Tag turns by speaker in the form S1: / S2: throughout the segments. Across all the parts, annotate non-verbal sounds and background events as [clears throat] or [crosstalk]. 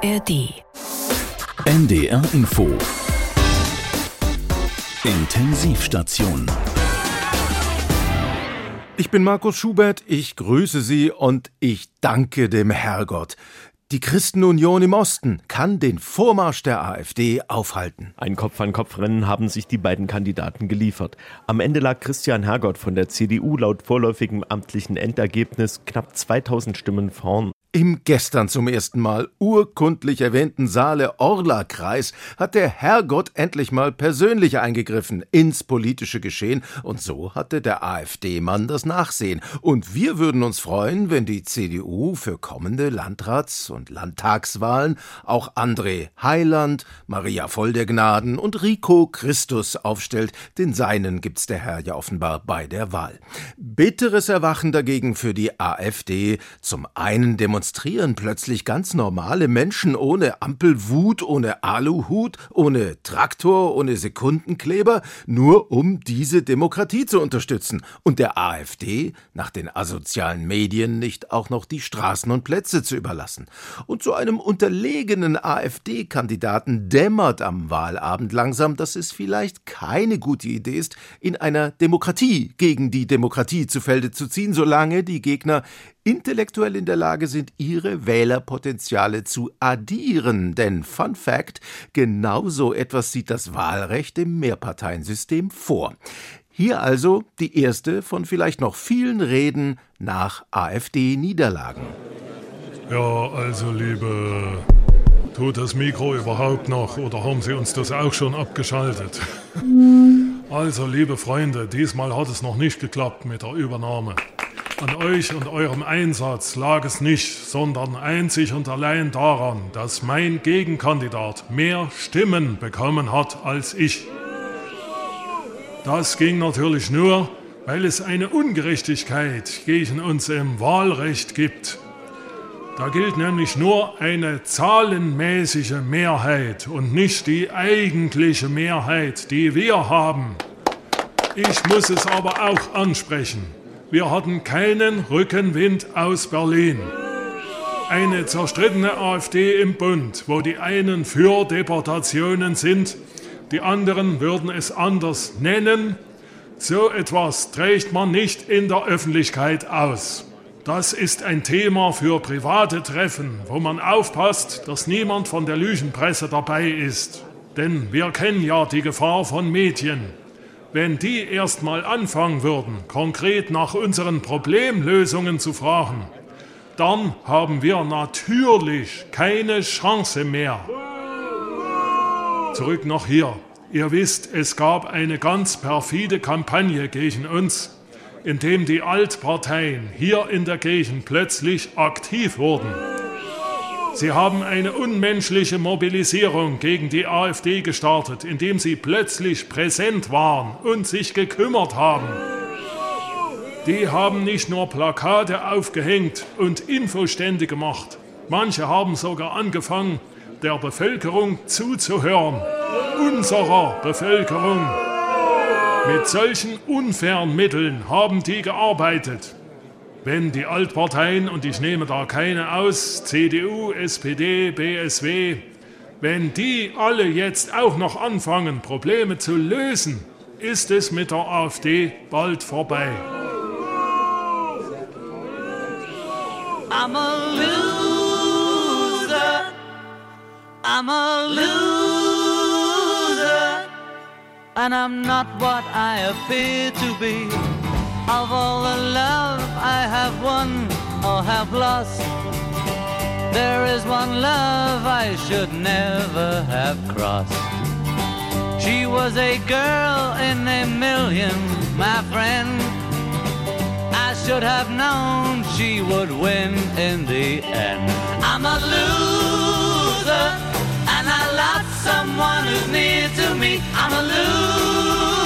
S1: ARD.
S2: NDR Info. Intensivstation.
S3: Ich bin Markus Schubert, ich grüße Sie und ich danke dem Herrgott. Die Christenunion im Osten kann den Vormarsch der AfD aufhalten.
S4: Ein Kopf-an-Kopf-Rennen haben sich die beiden Kandidaten geliefert. Am Ende lag Christian Hergott von der CDU laut vorläufigem amtlichen Endergebnis knapp 2000 Stimmen vorn.
S3: Im gestern zum ersten Mal urkundlich erwähnten Saale-Orla-Kreis hat der Herrgott endlich mal persönlich eingegriffen ins politische Geschehen und so hatte der AfD-Mann das Nachsehen. Und wir würden uns freuen, wenn die CDU für kommende Landrats- und Landtagswahlen auch André Heiland, Maria Voll der Gnaden und Rico Christus aufstellt. Den seinen gibt's der Herr ja offenbar bei der Wahl. Bitteres Erwachen dagegen für die AfD. Zum einen demonstriert demonstrieren plötzlich ganz normale Menschen ohne Ampelwut, ohne Aluhut, ohne Traktor, ohne Sekundenkleber, nur um diese Demokratie zu unterstützen und der AfD nach den asozialen Medien nicht auch noch die Straßen und Plätze zu überlassen. Und zu einem unterlegenen AfD-Kandidaten dämmert am Wahlabend langsam, dass es vielleicht keine gute Idee ist, in einer Demokratie gegen die Demokratie zu Felde zu ziehen, solange die Gegner intellektuell in der Lage sind, ihre Wählerpotenziale zu addieren. Denn Fun Fact, genauso etwas sieht das Wahlrecht im Mehrparteiensystem vor. Hier also die erste von vielleicht noch vielen Reden nach AfD-Niederlagen.
S5: Ja, also liebe, tut das Mikro überhaupt noch oder haben Sie uns das auch schon abgeschaltet? Also, liebe Freunde, diesmal hat es noch nicht geklappt mit der Übernahme. An euch und eurem Einsatz lag es nicht, sondern einzig und allein daran, dass mein Gegenkandidat mehr Stimmen bekommen hat als ich. Das ging natürlich nur, weil es eine Ungerechtigkeit gegen uns im Wahlrecht gibt. Da gilt nämlich nur eine zahlenmäßige Mehrheit und nicht die eigentliche Mehrheit, die wir haben. Ich muss es aber auch ansprechen. Wir hatten keinen Rückenwind aus Berlin. Eine zerstrittene AfD im Bund, wo die einen für Deportationen sind, die anderen würden es anders nennen. So etwas trägt man nicht in der Öffentlichkeit aus. Das ist ein Thema für private Treffen, wo man aufpasst, dass niemand von der Lügenpresse dabei ist. Denn wir kennen ja die Gefahr von Medien. Wenn die erst mal anfangen würden, konkret nach unseren Problemlösungen zu fragen, dann haben wir natürlich keine Chance mehr. Zurück noch hier. Ihr wisst, es gab eine ganz perfide Kampagne gegen uns, indem die Altparteien hier in der Gegend plötzlich aktiv wurden. Sie haben eine unmenschliche Mobilisierung gegen die AfD gestartet, indem sie plötzlich präsent waren und sich gekümmert haben. Die haben nicht nur Plakate aufgehängt und Infostände gemacht. Manche haben sogar angefangen, der Bevölkerung zuzuhören. Unserer Bevölkerung. Mit solchen unfairen Mitteln haben die gearbeitet. Wenn die Altparteien, und ich nehme da keine aus, CDU, SPD, BSW, wenn die alle jetzt auch noch anfangen, Probleme zu lösen, ist es mit der AfD bald vorbei. I'm a loser. I'm a loser. And I'm not what I appear to be. Of all the love I have won or have lost, there is one love I should never have crossed. She was a girl in a million, my friend. I should have known she would win in the end. I'm a loser, and I lost someone who's near to me. I'm a loser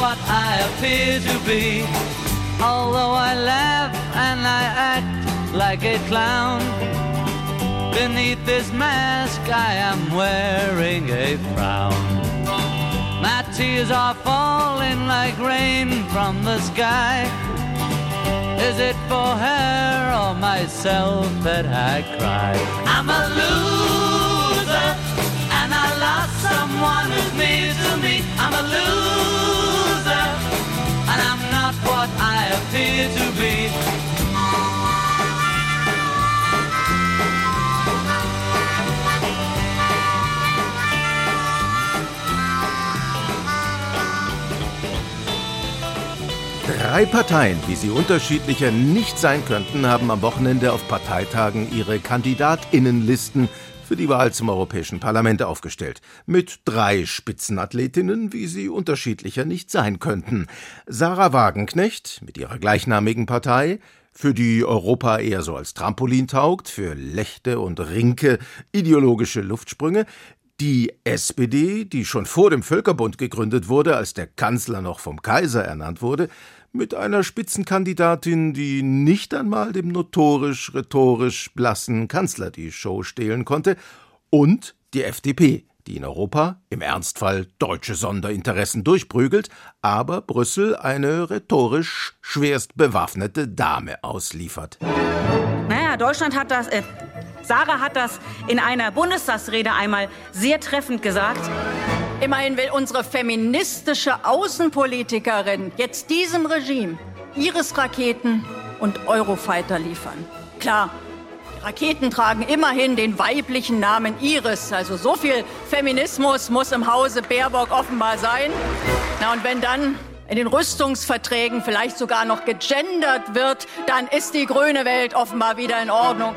S5: what I appear to be. Although I laugh and I act like a clown, beneath this mask I am wearing a frown. My tears are falling like rain from the sky. Is it for her or
S1: myself that I cry? I'm a loser, and I lost someone who's near to me. I'm a loser, not what I appear to be.
S3: Drei Parteien, wie sie unterschiedlicher nicht sein könnten, haben am Wochenende auf Parteitagen ihre Kandidatinnenlisten für die Wahl zum Europäischen Parlament aufgestellt. Mit drei Spitzenathletinnen, wie sie unterschiedlicher nicht sein könnten. Sarah Wagenknecht mit ihrer gleichnamigen Partei, für die Europa eher so als Trampolin taugt, für Lechte und Rinke ideologische Luftsprünge, die SPD, die schon vor dem Völkerbund gegründet wurde, als der Kanzler noch vom Kaiser ernannt wurde, mit einer Spitzenkandidatin, die nicht einmal dem notorisch rhetorisch blassen Kanzler die Show stehlen konnte, und die FDP, die in Europa im Ernstfall deutsche Sonderinteressen durchprügelt, aber Brüssel eine rhetorisch schwerst bewaffnete Dame ausliefert.
S6: Naja, Deutschland hat das, äh, Sarah hat das in einer Bundestagsrede einmal sehr treffend gesagt. Immerhin will unsere feministische Außenpolitikerin jetzt diesem Regime Iris-Raketen und Eurofighter liefern. Klar, die Raketen tragen immerhin den weiblichen Namen Iris. Also so viel Feminismus muss im Hause Baerbock offenbar sein. Na und wenn dann in den Rüstungsverträgen vielleicht sogar noch gegendert wird, dann ist die grüne Welt offenbar wieder in Ordnung.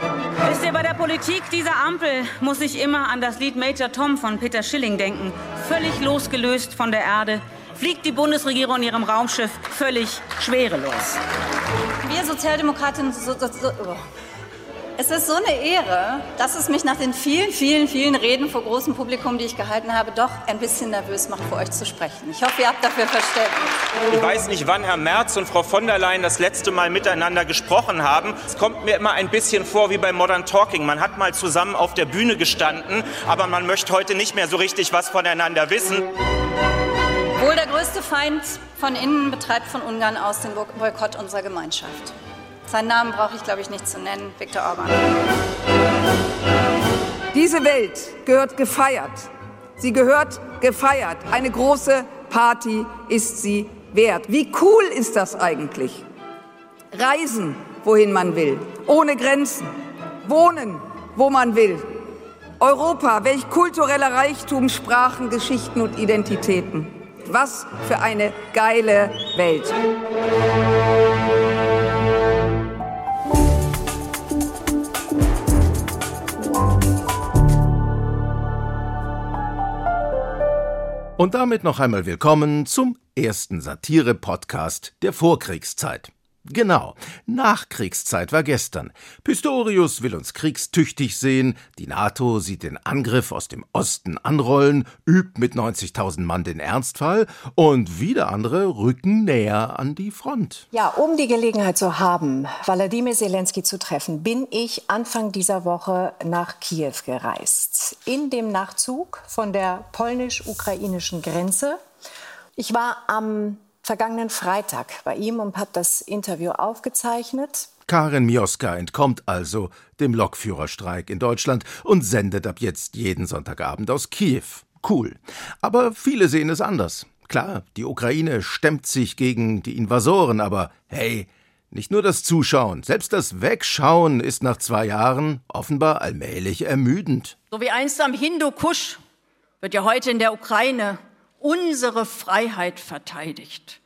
S6: Wisst ihr, bei der Politik dieser Ampel muss ich immer an das Lied Major Tom von Peter Schilling denken. Völlig losgelöst von der Erde fliegt die Bundesregierung in ihrem Raumschiff völlig schwerelos.
S7: Wir Sozialdemokratinnen, so, so, so, oh. Es ist so eine Ehre, dass es mich nach den vielen, vielen, vielen Reden vor großem Publikum, die ich gehalten habe, doch ein bisschen nervös macht, vor euch zu sprechen. Ich hoffe, ihr habt dafür Verständnis.
S8: Ich weiß nicht, wann Herr Merz und Frau von der Leyen das letzte Mal miteinander gesprochen haben. Es kommt mir immer ein bisschen vor wie bei Modern Talking. Man hat mal zusammen auf der Bühne gestanden, aber man möchte heute nicht mehr so richtig was voneinander wissen.
S7: Wohl der größte Feind von innen betreibt von Ungarn aus den Boykott unserer Gemeinschaft. Seinen Namen brauche ich, glaube ich, nicht zu nennen. Viktor Orban.
S9: Diese Welt gehört gefeiert. Sie gehört gefeiert. Eine große Party ist sie wert. Wie cool ist das eigentlich? Reisen, wohin man will, ohne Grenzen. Wohnen, wo man will. Europa, welch kultureller Reichtum, Sprachen, Geschichten und Identitäten. Was für eine geile Welt.
S3: Und damit noch einmal willkommen zum ersten Satire-Podcast der Vorkriegszeit. Genau, Nachkriegszeit war gestern. Pistorius will uns kriegstüchtig sehen, die NATO sieht den Angriff aus dem Osten anrollen, übt mit 90.000 Mann den Ernstfall und wieder andere rücken näher an die Front.
S10: Ja, um die Gelegenheit zu haben, Wladimir Zelensky zu treffen, bin ich Anfang dieser Woche nach Kiew gereist. In dem Nachzug von der polnisch-ukrainischen Grenze. Ich war am vergangenen Freitag bei ihm und habe das Interview aufgezeichnet.
S3: Karin Mioska entkommt also dem Lokführerstreik in Deutschland und sendet ab jetzt jeden Sonntagabend aus Kiew. Cool. Aber viele sehen es anders. Klar, die Ukraine stemmt sich gegen die Invasoren, aber hey, nicht nur das Zuschauen, selbst das Wegschauen ist nach zwei Jahren offenbar allmählich ermüdend.
S6: So wie einst am Hindukusch wird ja heute in der Ukraine unsere Freiheit verteidigt.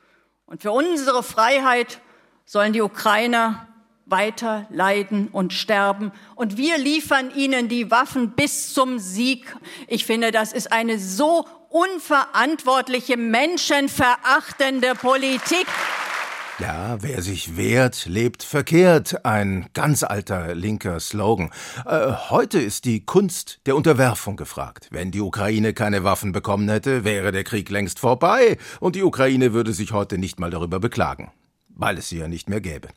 S6: Und für unsere Freiheit sollen die Ukrainer weiter leiden und sterben. Und wir liefern ihnen die Waffen bis zum Sieg. Ich finde, das ist eine so unverantwortliche, menschenverachtende Politik.
S3: Ja, wer sich wehrt, lebt verkehrt. Ein ganz alter linker Slogan. Äh, heute ist die Kunst der Unterwerfung gefragt. Wenn die Ukraine keine Waffen bekommen hätte, wäre der Krieg längst vorbei und die Ukraine würde sich heute nicht mal darüber beklagen, weil es sie ja nicht mehr gäbe.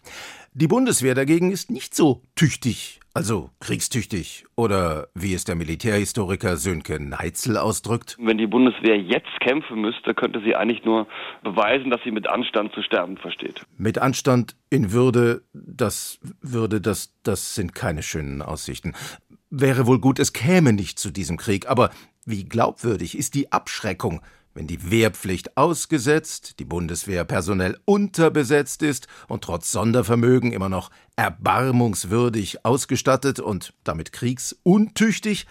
S3: Die Bundeswehr dagegen ist nicht so tüchtig, also kriegstüchtig oder wie es der Militärhistoriker Sönke Neitzel ausdrückt.
S11: Wenn die Bundeswehr jetzt kämpfen müsste, könnte sie eigentlich nur beweisen, dass sie mit Anstand zu sterben versteht.
S3: Mit Anstand in Würde, das Würde, das, das sind keine schönen Aussichten. Wäre wohl gut, es käme nicht zu diesem Krieg, aber wie glaubwürdig ist die Abschreckung, wenn die Wehrpflicht ausgesetzt, die Bundeswehr personell unterbesetzt ist und trotz Sondervermögen immer noch erbarmungswürdig ausgestattet und damit kriegsuntüchtig,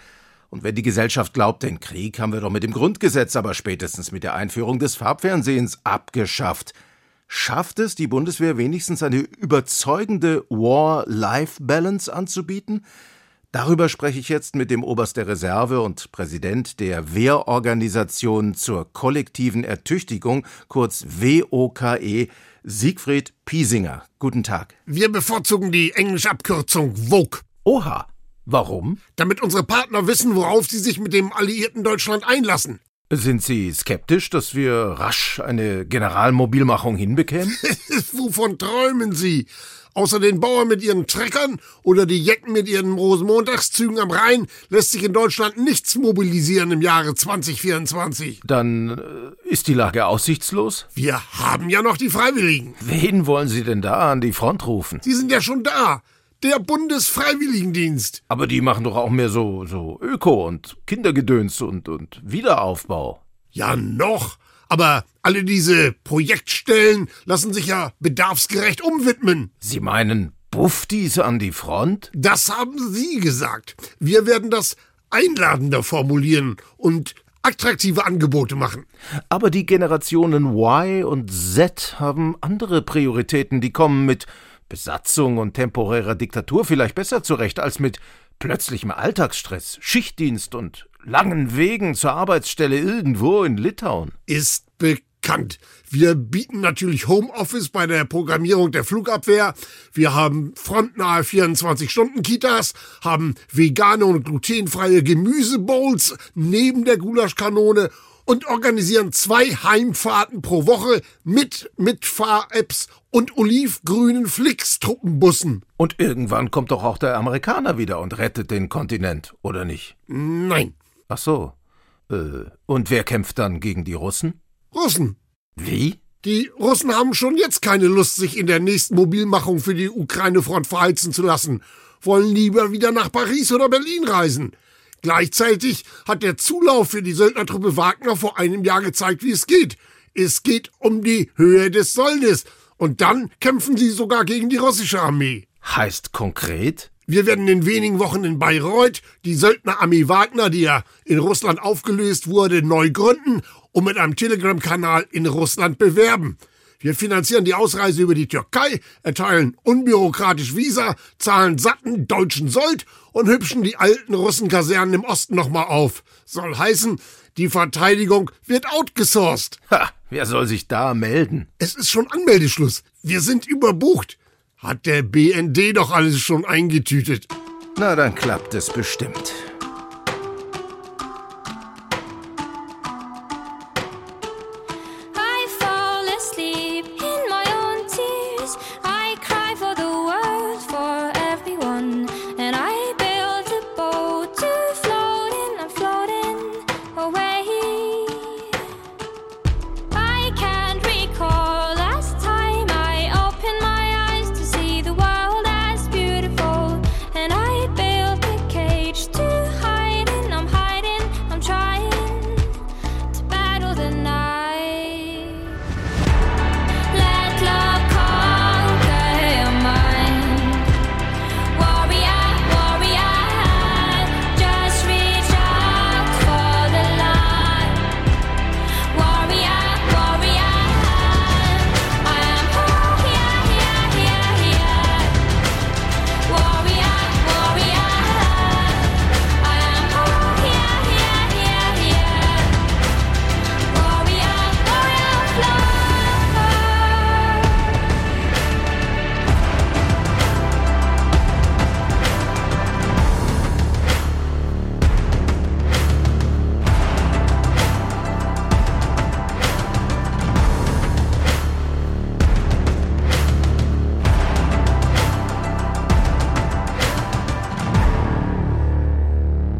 S3: und wenn die Gesellschaft glaubt, den Krieg haben wir doch mit dem Grundgesetz, aber spätestens mit der Einführung des Farbfernsehens abgeschafft, schafft es die Bundeswehr wenigstens eine überzeugende War-Life-Balance anzubieten? Darüber spreche ich jetzt mit dem Oberst der Reserve und Präsident der Wehrorganisation zur kollektiven Ertüchtigung, kurz WOKE, Siegfried Piesinger. Guten Tag.
S12: Wir bevorzugen die englische Abkürzung VOG.
S3: Oha. Warum?
S12: Damit unsere Partner wissen, worauf sie sich mit dem alliierten Deutschland einlassen.
S3: Sind Sie skeptisch, dass wir rasch eine Generalmobilmachung hinbekämen? [laughs]
S12: Wovon träumen Sie? Außer den Bauern mit ihren Treckern oder die Jecken mit ihren Rosenmontagszügen am Rhein lässt sich in Deutschland nichts mobilisieren im Jahre 2024.
S3: Dann äh, ist die Lage aussichtslos?
S12: Wir haben ja noch die Freiwilligen.
S3: Wen wollen Sie denn da an die Front rufen?
S12: Sie sind ja schon da. Der Bundesfreiwilligendienst.
S3: Aber die machen doch auch mehr so, so Öko und Kindergedöns und, und Wiederaufbau.
S12: Ja, noch. Aber alle diese Projektstellen lassen sich ja bedarfsgerecht umwidmen.
S3: Sie meinen Buffdies an die Front?
S12: Das haben Sie gesagt. Wir werden das einladender formulieren und attraktive Angebote machen.
S3: Aber die Generationen Y und Z haben andere Prioritäten, die kommen mit Besatzung und temporärer Diktatur vielleicht besser zurecht als mit plötzlichem Alltagsstress, Schichtdienst und langen Wegen zur Arbeitsstelle irgendwo in Litauen.
S12: Ist bekannt. Wir bieten natürlich Homeoffice bei der Programmierung der Flugabwehr. Wir haben frontnahe 24-Stunden-Kitas, haben vegane und glutenfreie Gemüsebowls neben der Gulaschkanone und organisieren zwei Heimfahrten pro Woche mit Mitfahr-Apps und olivgrünen Flix-Truppenbussen.
S3: Und irgendwann kommt doch auch der Amerikaner wieder und rettet den Kontinent, oder nicht?
S12: Nein.
S3: Ach so. Äh, und wer kämpft dann gegen die Russen?
S12: Russen.
S3: Wie?
S12: Die Russen haben schon jetzt keine Lust, sich in der nächsten Mobilmachung für die Ukraine-Front verheizen zu lassen, wollen lieber wieder nach Paris oder Berlin reisen. Gleichzeitig hat der Zulauf für die Söldnertruppe Wagner vor einem Jahr gezeigt, wie es geht. Es geht um die Höhe des Soldes. Und dann kämpfen sie sogar gegen die russische Armee.
S3: Heißt konkret?
S12: Wir werden in wenigen Wochen in Bayreuth die Söldnerarmee Wagner, die ja in Russland aufgelöst wurde, neu gründen und mit einem Telegram-Kanal in Russland bewerben. Wir finanzieren die Ausreise über die Türkei, erteilen unbürokratisch Visa, zahlen satten deutschen Sold und hübschen die alten Russenkasernen im Osten nochmal auf. Soll heißen, die Verteidigung wird outgesourced.
S3: Ha, wer soll sich da melden?
S12: Es ist schon Anmeldeschluss. Wir sind überbucht. Hat der BND doch alles schon eingetütet.
S3: Na, dann klappt es bestimmt.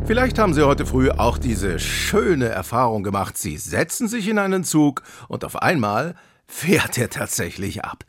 S3: Vielleicht haben Sie heute früh auch diese schöne Erfahrung gemacht. Sie setzen sich in einen Zug und auf einmal fährt er tatsächlich ab.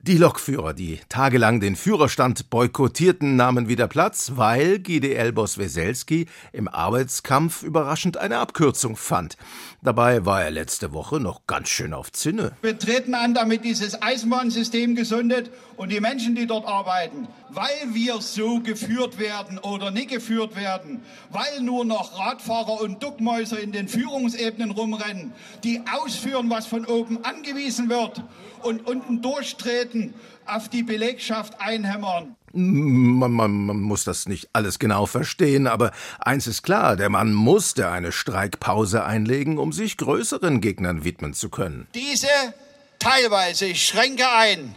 S3: Die Lokführer, die tagelang den Führerstand boykottierten, nahmen wieder Platz, weil GDL-Boss Weselski im Arbeitskampf überraschend eine Abkürzung fand. Dabei war er letzte Woche noch ganz schön auf Zinne.
S13: Wir treten an, damit dieses Eisenbahnsystem gesundet und die Menschen, die dort arbeiten, weil wir so geführt werden oder nicht geführt werden, weil nur noch Radfahrer und Duckmäuser in den Führungsebenen rumrennen, die ausführen, was von oben angewiesen wird und unten durchtreten, auf die Belegschaft einhämmern.
S3: Man, man, man muss das nicht alles genau verstehen, aber eins ist klar, der Mann musste eine Streikpause einlegen, um sich größeren Gegnern widmen zu können.
S13: Diese teilweise, ich schränke ein,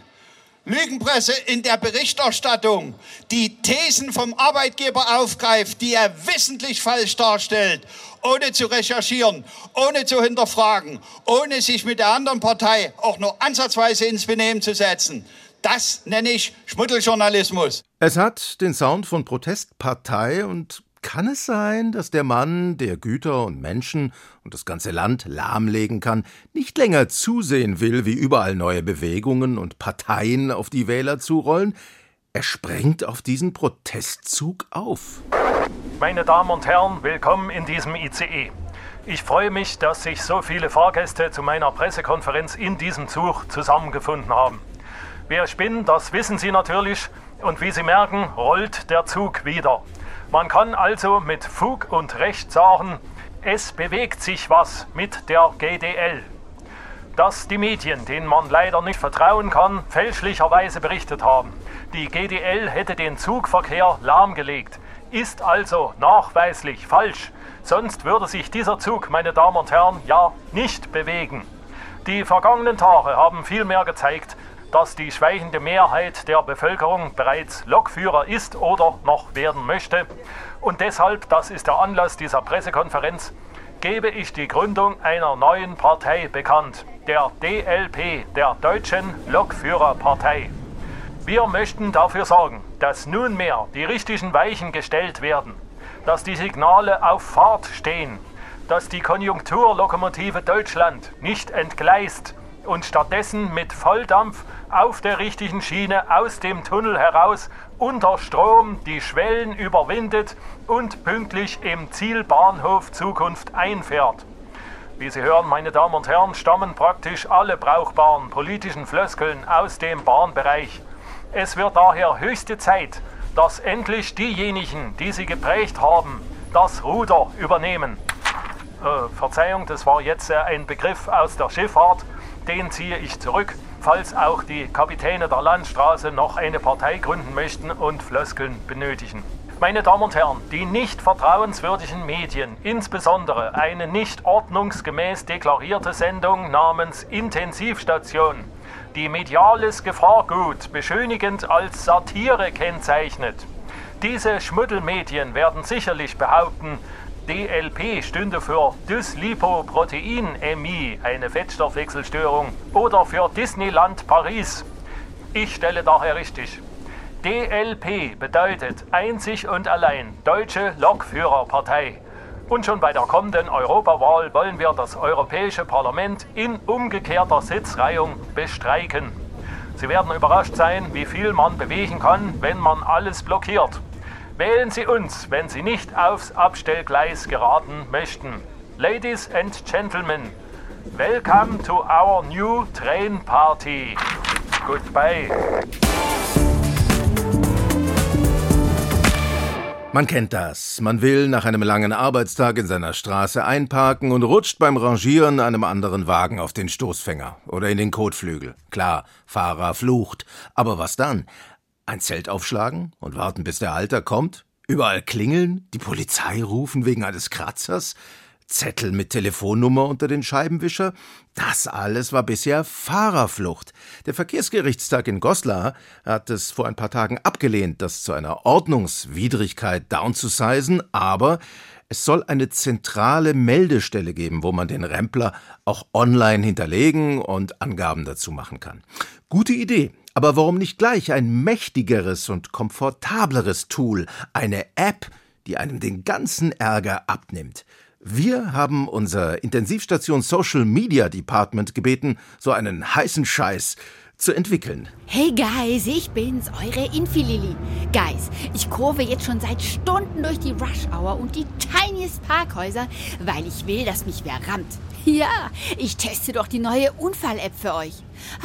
S13: Lügenpresse in der Berichterstattung, die Thesen vom Arbeitgeber aufgreift, die er wissentlich falsch darstellt, ohne zu recherchieren, ohne zu hinterfragen, ohne sich mit der anderen Partei auch nur ansatzweise ins Benehmen zu setzen. Das nenne ich Schmuddeljournalismus.
S3: Es hat den Sound von Protestpartei und kann es sein, dass der Mann, der Güter und Menschen und das ganze Land lahmlegen kann, nicht länger zusehen will, wie überall neue Bewegungen und Parteien auf die Wähler zurollen? Er sprengt auf diesen Protestzug auf.
S14: Meine Damen und Herren, willkommen in diesem ICE. Ich freue mich, dass sich so viele Fahrgäste zu meiner Pressekonferenz in diesem Zug zusammengefunden haben. Wer ich bin, das wissen Sie natürlich, und wie Sie merken, rollt der Zug wieder. Man kann also mit Fug und Recht sagen, es bewegt sich was mit der GDL. Dass die Medien, denen man leider nicht vertrauen kann, fälschlicherweise berichtet haben, die GDL hätte den Zugverkehr lahmgelegt, ist also nachweislich falsch. Sonst würde sich dieser Zug, meine Damen und Herren, ja nicht bewegen. Die vergangenen Tage haben vielmehr gezeigt, dass die schweigende Mehrheit der Bevölkerung bereits Lokführer ist oder noch werden möchte. Und deshalb, das ist der Anlass dieser Pressekonferenz, gebe ich die Gründung einer neuen Partei bekannt, der DLP, der Deutschen Lokführerpartei. Wir möchten dafür sorgen, dass nunmehr die richtigen Weichen gestellt werden, dass die Signale auf Fahrt stehen, dass die Konjunkturlokomotive Deutschland nicht entgleist und stattdessen mit Volldampf auf der richtigen Schiene aus dem Tunnel heraus unter Strom die Schwellen überwindet und pünktlich im Zielbahnhof Zukunft einfährt. Wie Sie hören, meine Damen und Herren, stammen praktisch alle brauchbaren politischen Floskeln aus dem Bahnbereich. Es wird daher höchste Zeit, dass endlich diejenigen, die sie geprägt haben, das Ruder übernehmen. Äh, Verzeihung, das war jetzt äh, ein Begriff aus der Schifffahrt den ziehe ich zurück, falls auch die Kapitäne der Landstraße noch eine Partei gründen möchten und Floskeln benötigen. Meine Damen und Herren, die nicht vertrauenswürdigen Medien, insbesondere eine nicht ordnungsgemäß deklarierte Sendung namens Intensivstation, die mediales Gefahrgut beschönigend als Satire kennzeichnet. Diese Schmuddelmedien werden sicherlich behaupten, DLP stünde für Dyslipoproteinämie, eine Fettstoffwechselstörung, oder für Disneyland Paris. Ich stelle daher richtig. DLP bedeutet einzig und allein Deutsche Lokführerpartei. Und schon bei der kommenden Europawahl wollen wir das Europäische Parlament in umgekehrter Sitzreihung bestreiken. Sie werden überrascht sein, wie viel man bewegen kann, wenn man alles blockiert. Wählen Sie uns, wenn Sie nicht aufs Abstellgleis geraten möchten. Ladies and Gentlemen, welcome to our new train party. Goodbye.
S3: Man kennt das. Man will nach einem langen Arbeitstag in seiner Straße einparken und rutscht beim Rangieren einem anderen Wagen auf den Stoßfänger oder in den Kotflügel. Klar, Fahrer flucht. Aber was dann? Ein Zelt aufschlagen und warten, bis der Halter kommt? Überall klingeln? Die Polizei rufen wegen eines Kratzers? Zettel mit Telefonnummer unter den Scheibenwischer? Das alles war bisher Fahrerflucht. Der Verkehrsgerichtstag in Goslar hat es vor ein paar Tagen abgelehnt, das zu einer Ordnungswidrigkeit downzusizen, aber es soll eine zentrale Meldestelle geben, wo man den Rempler auch online hinterlegen und Angaben dazu machen kann. Gute Idee. Aber warum nicht gleich ein mächtigeres und komfortableres Tool, eine App, die einem den ganzen Ärger abnimmt. Wir haben unser Intensivstation Social Media Department gebeten, so einen heißen Scheiß zu entwickeln.
S15: Hey Guys, ich bin's, eure Infilili. Guys, ich kurve jetzt schon seit Stunden durch die Rush Hour und die tiniest Parkhäuser, weil ich will, dass mich wer rammt. Ja, ich teste doch die neue Unfall-App für euch.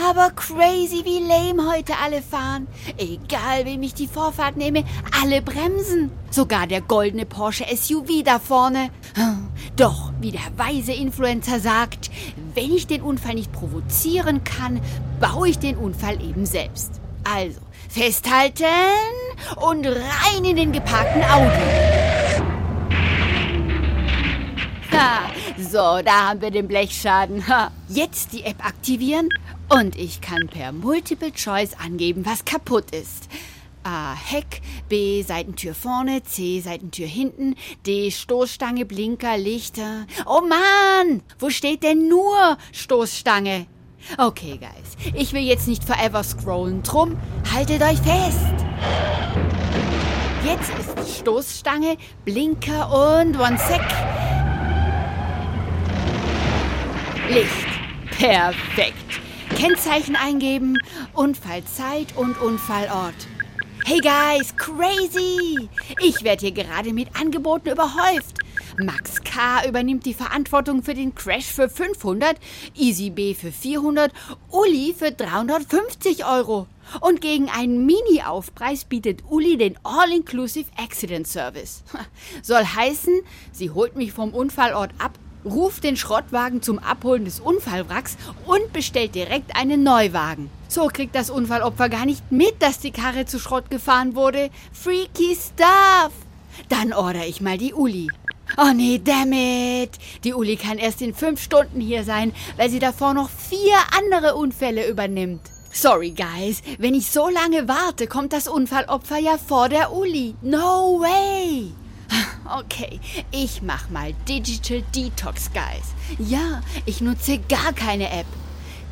S15: Aber crazy, wie lame heute alle fahren. Egal, wem ich die Vorfahrt nehme, alle bremsen. Sogar der goldene Porsche SUV da vorne. Doch, wie der weise Influencer sagt, wenn ich den Unfall nicht provozieren kann, baue ich den Unfall eben selbst. Also, festhalten und rein in den geparkten. Ha, so, da haben wir den Blechschaden. Ha. Jetzt die App aktivieren und ich kann per Multiple Choice angeben, was kaputt ist. A. Heck, B. Seitentür vorne, C. Seitentür hinten, D. Stoßstange, Blinker, Lichter. Oh Mann, wo steht denn nur Stoßstange? Okay, Guys, ich will jetzt nicht forever scrollen, drum haltet euch fest. Jetzt ist Stoßstange, Blinker und One Sec. Licht. Perfekt. Kennzeichen eingeben, Unfallzeit und Unfallort. Hey guys, crazy! Ich werde hier gerade mit Angeboten überhäuft. Max K. übernimmt die Verantwortung für den Crash für 500, Easy B für 400, Uli für 350 Euro. Und gegen einen Mini-Aufpreis bietet Uli den All-Inclusive Accident Service. [laughs] Soll heißen, sie holt mich vom Unfallort ab, ruft den Schrottwagen zum Abholen des Unfallwracks und bestellt direkt einen Neuwagen. So kriegt das Unfallopfer gar nicht mit, dass die Karre zu Schrott gefahren wurde. Freaky Stuff! Dann order ich mal die Uli. Oh nee, damn it! Die Uli kann erst in fünf Stunden hier sein, weil sie davor noch vier andere Unfälle übernimmt. Sorry, guys. Wenn ich so lange warte, kommt das Unfallopfer ja vor der Uli. No way! [laughs] Okay, ich mach mal Digital Detox, Guys. Ja, ich nutze gar keine App.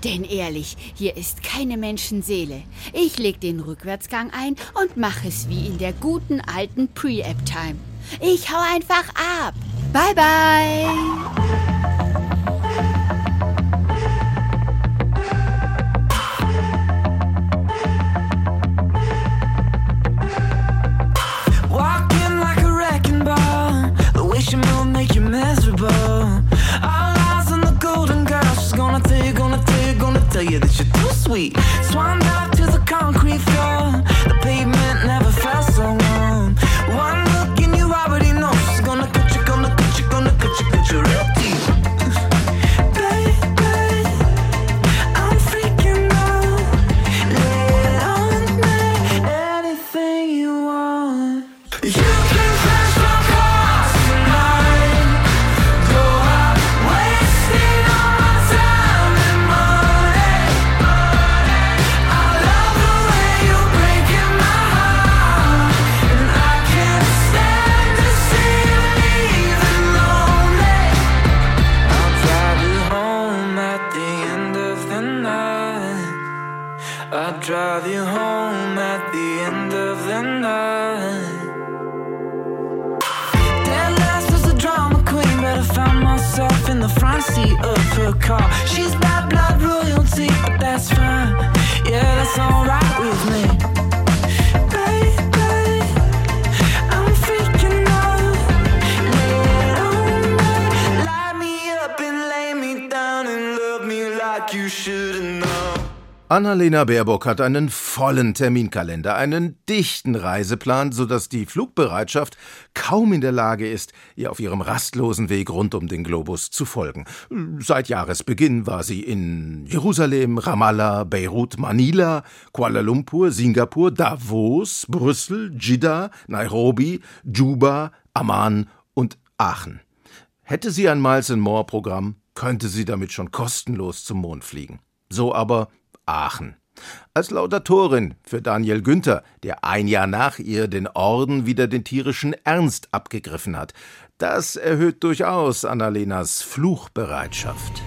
S15: Denn ehrlich, hier ist keine Menschenseele. Ich leg den Rückwärtsgang ein und mache es wie in der guten alten Pre-App-Time. Ich hau einfach ab. Bye bye.
S16: Tell you, that you're too sweet. Swan dive to the concrete floor.
S3: Annalena Baerbock hat einen vollen Terminkalender, einen dichten Reiseplan, sodass die Flugbereitschaft kaum in der Lage ist, ihr auf ihrem rastlosen Weg rund um den Globus zu folgen. Seit Jahresbeginn war sie in Jerusalem, Ramallah, Beirut, Manila, Kuala Lumpur, Singapur, Davos, Brüssel, Jeddah, Nairobi, Juba, Amman und Aachen. Hätte sie ein Miles and More Programm, könnte sie damit schon kostenlos zum Mond fliegen. So aber Aachen. Als Laudatorin für Daniel Günther, der ein Jahr nach ihr den Orden wieder den tierischen Ernst abgegriffen hat. Das erhöht durchaus Annalenas Fluchbereitschaft.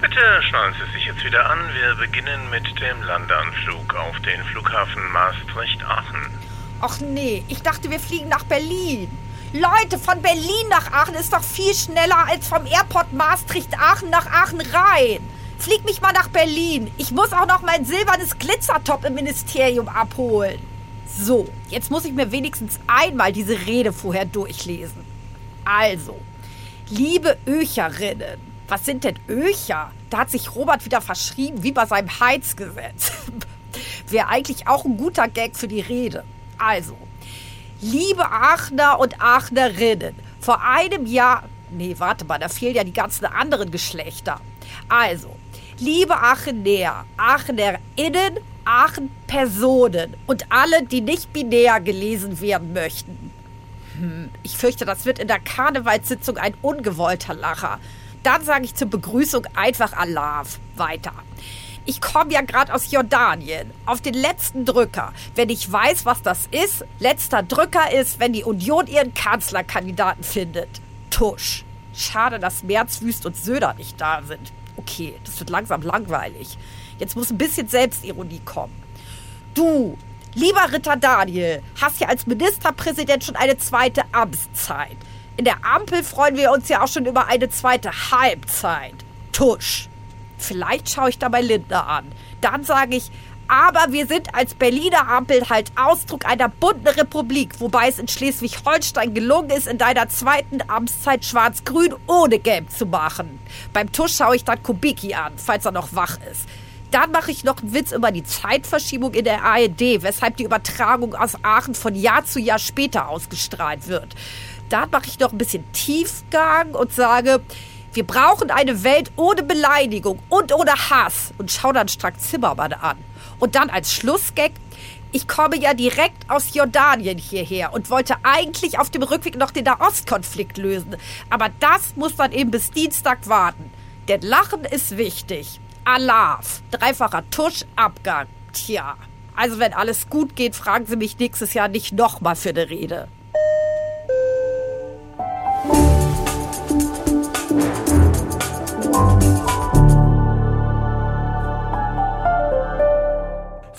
S17: Bitte schnallen Sie sich jetzt wieder an. Wir beginnen mit dem Landeanflug auf den Flughafen Maastricht-Aachen.
S18: Ach nee, ich dachte, wir fliegen nach Berlin. Leute, von Berlin nach Aachen ist doch viel schneller als vom Airport Maastricht-Aachen nach Aachen rein. Flieg mich mal nach Berlin. Ich muss auch noch mein silbernes Glitzertop im Ministerium abholen. So, jetzt muss ich mir wenigstens einmal diese Rede vorher durchlesen. Also, liebe Öcherinnen, was sind denn Öcher? Da hat sich Robert wieder verschrieben, wie bei seinem Heizgesetz. [laughs] Wäre eigentlich auch ein guter Gag für die Rede. Also, liebe Aachener und Aachenerinnen, vor einem Jahr. Nee, warte mal, da fehlen ja die ganzen anderen Geschlechter. Also, liebe Aachener, Aachenerinnen, Aachen-Personen und alle, die nicht binär gelesen werden möchten. Hm, ich fürchte, das wird in der Karnevalssitzung ein ungewollter Lacher. Dann sage ich zur Begrüßung einfach Alav. Weiter. Ich komme ja gerade aus Jordanien. Auf den letzten Drücker. Wenn ich weiß, was das ist, letzter Drücker ist, wenn die Union ihren Kanzlerkandidaten findet. Tusch. Schade, dass Merz, Wüst und Söder nicht da sind. Okay, das wird langsam langweilig. Jetzt muss ein bisschen Selbstironie kommen. Du, lieber Ritter Daniel, hast ja als Ministerpräsident schon eine zweite Amtszeit. In der Ampel freuen wir uns ja auch schon über eine zweite Halbzeit. Tusch. Vielleicht schaue ich da bei Lindner an. Dann sage ich, aber wir sind als Berliner Ampel halt Ausdruck einer bunten Republik, wobei es in Schleswig-Holstein gelungen ist, in deiner zweiten Amtszeit schwarz-grün ohne gelb zu machen. Beim Tusch schaue ich dann Kubicki an, falls er noch wach ist. Dann mache ich noch einen Witz über die Zeitverschiebung in der ARD, weshalb die Übertragung aus Aachen von Jahr zu Jahr später ausgestrahlt wird. Dann mache ich noch ein bisschen Tiefgang und sage, wir brauchen eine Welt ohne Beleidigung und ohne Hass und schau dann Strack Zimmermann an. Und dann als Schlussgag, ich komme ja direkt aus Jordanien hierher und wollte eigentlich auf dem Rückweg noch den Nahostkonflikt lösen. Aber das muss dann eben bis Dienstag warten. Denn Lachen ist wichtig. Alaf, dreifacher Tusch, Abgang. Tja, also wenn alles gut geht, fragen Sie mich nächstes Jahr nicht nochmal für eine Rede.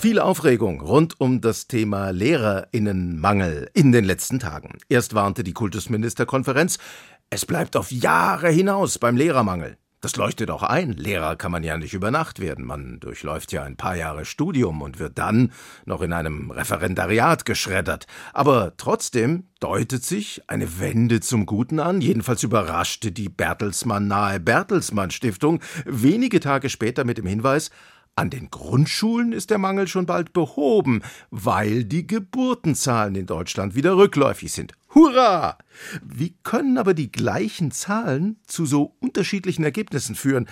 S3: Viel Aufregung rund um das Thema Lehrerinnenmangel in den letzten Tagen. Erst warnte die Kultusministerkonferenz, es bleibt auf Jahre hinaus beim Lehrermangel. Das leuchtet auch ein. Lehrer kann man ja nicht über Nacht werden. Man durchläuft ja ein paar Jahre Studium und wird dann noch in einem Referendariat geschreddert. Aber trotzdem deutet sich eine Wende zum Guten an. Jedenfalls überraschte die Bertelsmann nahe Bertelsmann Stiftung wenige Tage später mit dem Hinweis, an den Grundschulen ist der Mangel schon bald behoben, weil die Geburtenzahlen in Deutschland wieder rückläufig sind. Hurra! Wie können aber die gleichen Zahlen zu so unterschiedlichen Ergebnissen führen?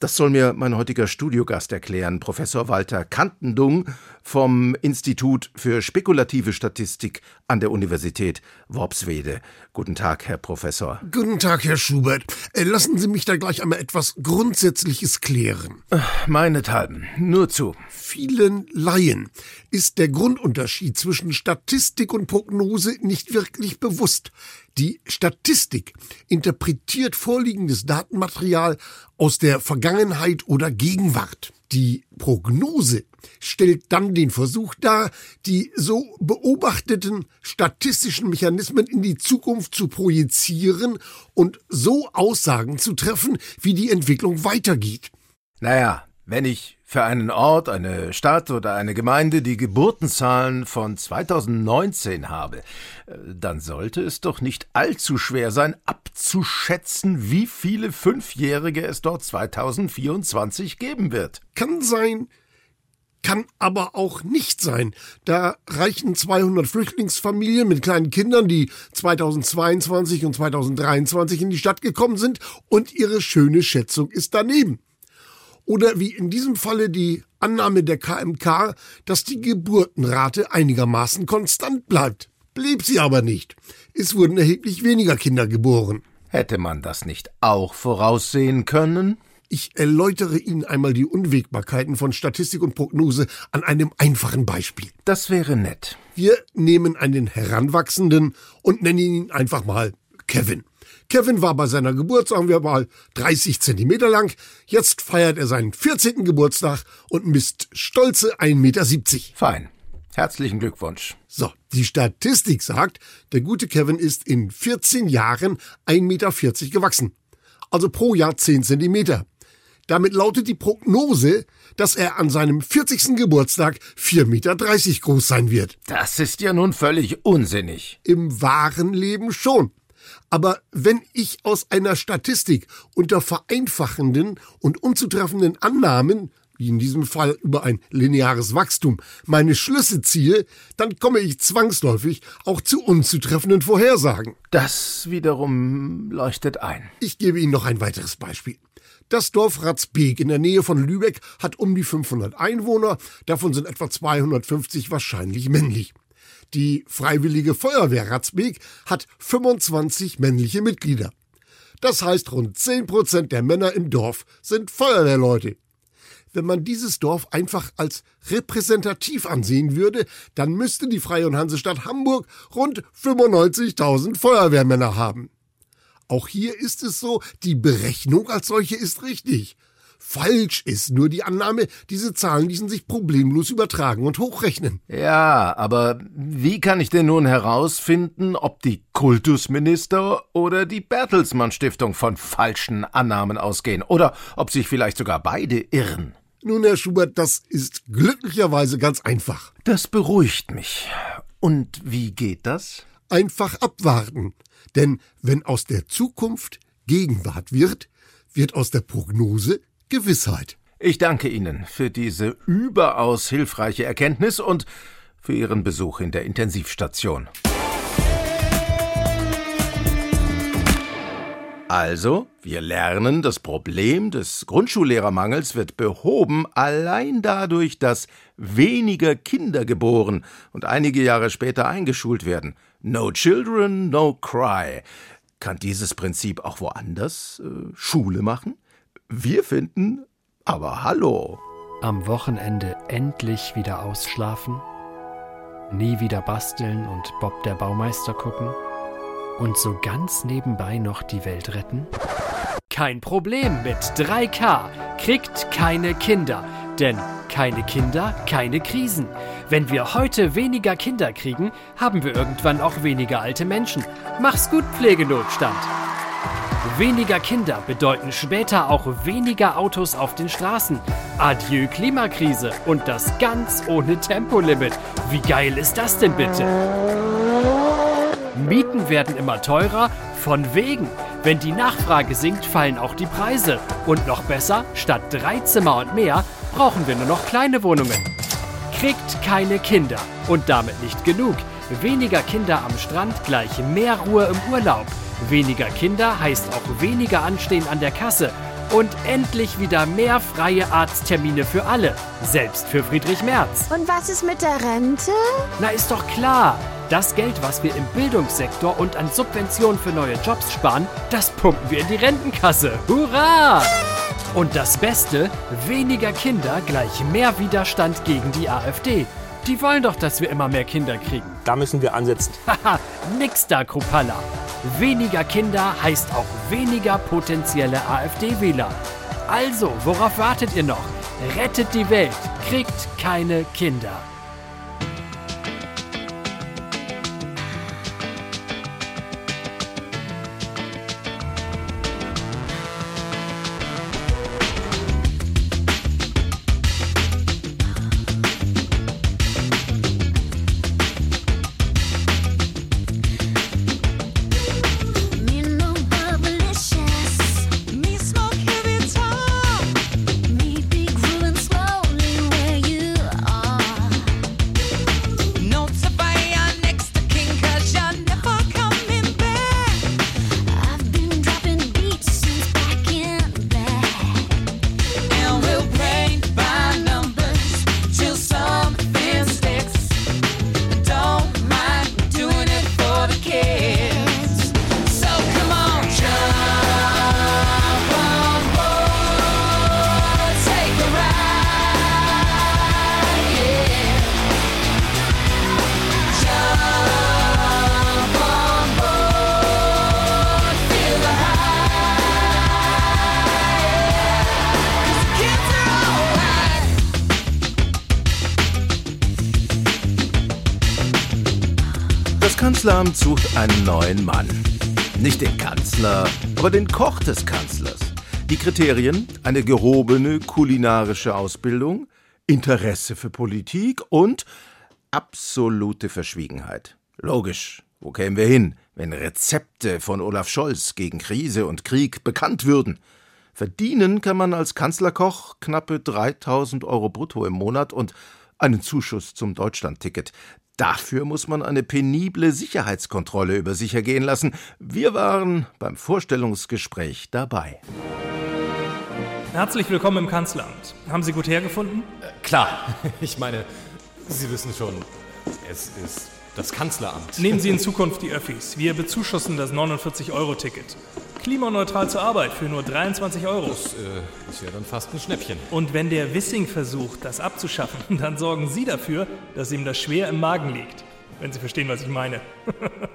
S3: Das soll mir mein heutiger Studiogast erklären, Professor Walter Kantendung vom Institut für spekulative Statistik an der Universität Worpswede. Guten Tag, Herr Professor.
S12: Guten Tag, Herr Schubert. Äh, Lassen Sie mich da gleich einmal etwas Grundsätzliches klären.
S3: Meinethalben, nur zu.
S12: Vielen Laien ist der Grundunterschied zwischen Statistik und Prognose nicht wirklich bewusst. Die Statistik interpretiert vorliegendes Datenmaterial aus der Vergangenheit oder Gegenwart. Die Prognose stellt dann den Versuch dar, die so beobachteten statistischen Mechanismen in die Zukunft zu projizieren und so Aussagen zu treffen, wie die Entwicklung weitergeht.
S3: Naja, wenn ich für einen Ort, eine Stadt oder eine Gemeinde die Geburtenzahlen von 2019 habe, äh, dann sollte es doch nicht allzu schwer sein, abzuschätzen, wie viele Fünfjährige es dort 2024 geben wird.
S12: Kann sein, kann aber auch nicht sein. Da reichen 200 Flüchtlingsfamilien mit kleinen Kindern, die 2022 und 2023 in die Stadt gekommen sind, und ihre schöne Schätzung ist daneben. Oder wie in diesem Falle die Annahme der KMK, dass die Geburtenrate einigermaßen konstant bleibt. Blieb sie aber nicht. Es wurden erheblich weniger Kinder geboren.
S3: Hätte man das nicht auch voraussehen können?
S12: Ich erläutere Ihnen einmal die Unwägbarkeiten von Statistik und Prognose an einem einfachen Beispiel.
S3: Das wäre nett.
S12: Wir nehmen einen Heranwachsenden und nennen ihn einfach mal Kevin. Kevin war bei seiner Geburt, sagen wir mal, 30 Zentimeter lang. Jetzt feiert er seinen 14. Geburtstag und misst stolze 1,70 Meter.
S3: Fein. Herzlichen Glückwunsch.
S12: So, die Statistik sagt, der gute Kevin ist in 14 Jahren 1,40 Meter gewachsen. Also pro Jahr 10 Zentimeter. Damit lautet die Prognose, dass er an seinem 40. Geburtstag 4,30 Meter groß sein wird.
S3: Das ist ja nun völlig unsinnig.
S12: Im wahren Leben schon. Aber wenn ich aus einer Statistik unter vereinfachenden und unzutreffenden Annahmen, wie in diesem Fall über ein lineares Wachstum, meine Schlüsse ziehe, dann komme ich zwangsläufig auch zu unzutreffenden Vorhersagen.
S3: Das wiederum leuchtet ein.
S12: Ich gebe Ihnen noch ein weiteres Beispiel. Das Dorf Ratzbeek in der Nähe von Lübeck hat um die 500 Einwohner, davon sind etwa 250 wahrscheinlich männlich. Die Freiwillige Feuerwehr Ratzbeek hat 25 männliche Mitglieder. Das heißt, rund 10 Prozent der Männer im Dorf sind Feuerwehrleute. Wenn man dieses Dorf einfach als repräsentativ ansehen würde, dann müsste die Freie und Hansestadt Hamburg rund 95.000 Feuerwehrmänner haben. Auch hier ist es so, die Berechnung als solche ist richtig. Falsch ist nur die Annahme, diese Zahlen ließen sich problemlos übertragen und hochrechnen.
S3: Ja, aber wie kann ich denn nun herausfinden, ob die Kultusminister oder die Bertelsmann Stiftung von falschen Annahmen ausgehen oder ob sich vielleicht sogar beide irren?
S12: Nun, Herr Schubert, das ist glücklicherweise ganz einfach.
S3: Das beruhigt mich. Und wie geht das?
S12: Einfach abwarten. Denn wenn aus der Zukunft Gegenwart wird, wird aus der Prognose Gewissheit.
S3: Ich danke Ihnen für diese überaus hilfreiche Erkenntnis und für Ihren Besuch in der Intensivstation. Also, wir lernen, das Problem des Grundschullehrermangels wird behoben allein dadurch, dass weniger Kinder geboren und einige Jahre später eingeschult werden. No children, no cry. Kann dieses Prinzip auch woanders äh, Schule machen? Wir finden, aber hallo.
S19: Am Wochenende endlich wieder ausschlafen? Nie wieder basteln und Bob der Baumeister gucken? Und so ganz nebenbei noch die Welt retten? Kein Problem mit 3K. Kriegt keine Kinder. Denn keine Kinder, keine Krisen. Wenn wir heute weniger Kinder kriegen, haben wir irgendwann auch weniger alte Menschen. Mach's gut, Pflegenotstand. Weniger Kinder bedeuten später auch weniger Autos auf den Straßen. Adieu Klimakrise und das ganz ohne Tempolimit. Wie geil ist das denn bitte? Mieten werden immer teurer, von wegen. Wenn die Nachfrage sinkt, fallen auch die Preise. Und noch besser, statt drei Zimmer und mehr, brauchen wir nur noch kleine Wohnungen. Kriegt keine Kinder. Und damit nicht genug. Weniger Kinder am Strand gleich mehr Ruhe im Urlaub. Weniger Kinder heißt auch weniger Anstehen an der Kasse. Und endlich wieder mehr freie Arzttermine für alle. Selbst für Friedrich Merz.
S20: Und was ist mit der Rente?
S19: Na, ist doch klar. Das Geld, was wir im Bildungssektor und an Subventionen für neue Jobs sparen, das pumpen wir in die Rentenkasse. Hurra! Und das Beste, weniger Kinder gleich mehr Widerstand gegen die AfD. Die wollen doch, dass wir immer mehr Kinder kriegen.
S21: Da müssen wir ansetzen.
S19: Haha, nix da, Krupalla. Weniger Kinder heißt auch weniger potenzielle AfD-Wähler. Also, worauf wartet ihr noch? Rettet die Welt, kriegt keine Kinder.
S3: Bundeskanzleramt sucht einen neuen Mann. Nicht den Kanzler, aber den Koch des Kanzlers. Die Kriterien: eine gehobene kulinarische Ausbildung, Interesse für Politik und absolute Verschwiegenheit. Logisch. Wo kämen wir hin, wenn Rezepte von Olaf Scholz gegen Krise und Krieg bekannt würden? Verdienen kann man als Kanzlerkoch knappe 3000 Euro brutto im Monat und einen Zuschuss zum Deutschlandticket. Dafür muss man eine penible Sicherheitskontrolle über sich ergehen lassen. Wir waren beim Vorstellungsgespräch dabei.
S22: Herzlich willkommen im Kanzleramt. Haben Sie gut hergefunden?
S21: Klar, [laughs] ich meine, Sie wissen schon, es ist das Kanzleramt.
S22: Nehmen Sie in Zukunft die Öffis. Wir bezuschussen das 49-Euro-Ticket. Klimaneutral zur Arbeit für nur 23 Euro.
S21: Das äh, ist ja dann fast ein Schnäppchen.
S22: Und wenn der Wissing versucht, das abzuschaffen, [laughs] dann sorgen Sie dafür, dass ihm das schwer im Magen liegt. Wenn Sie verstehen, was ich meine.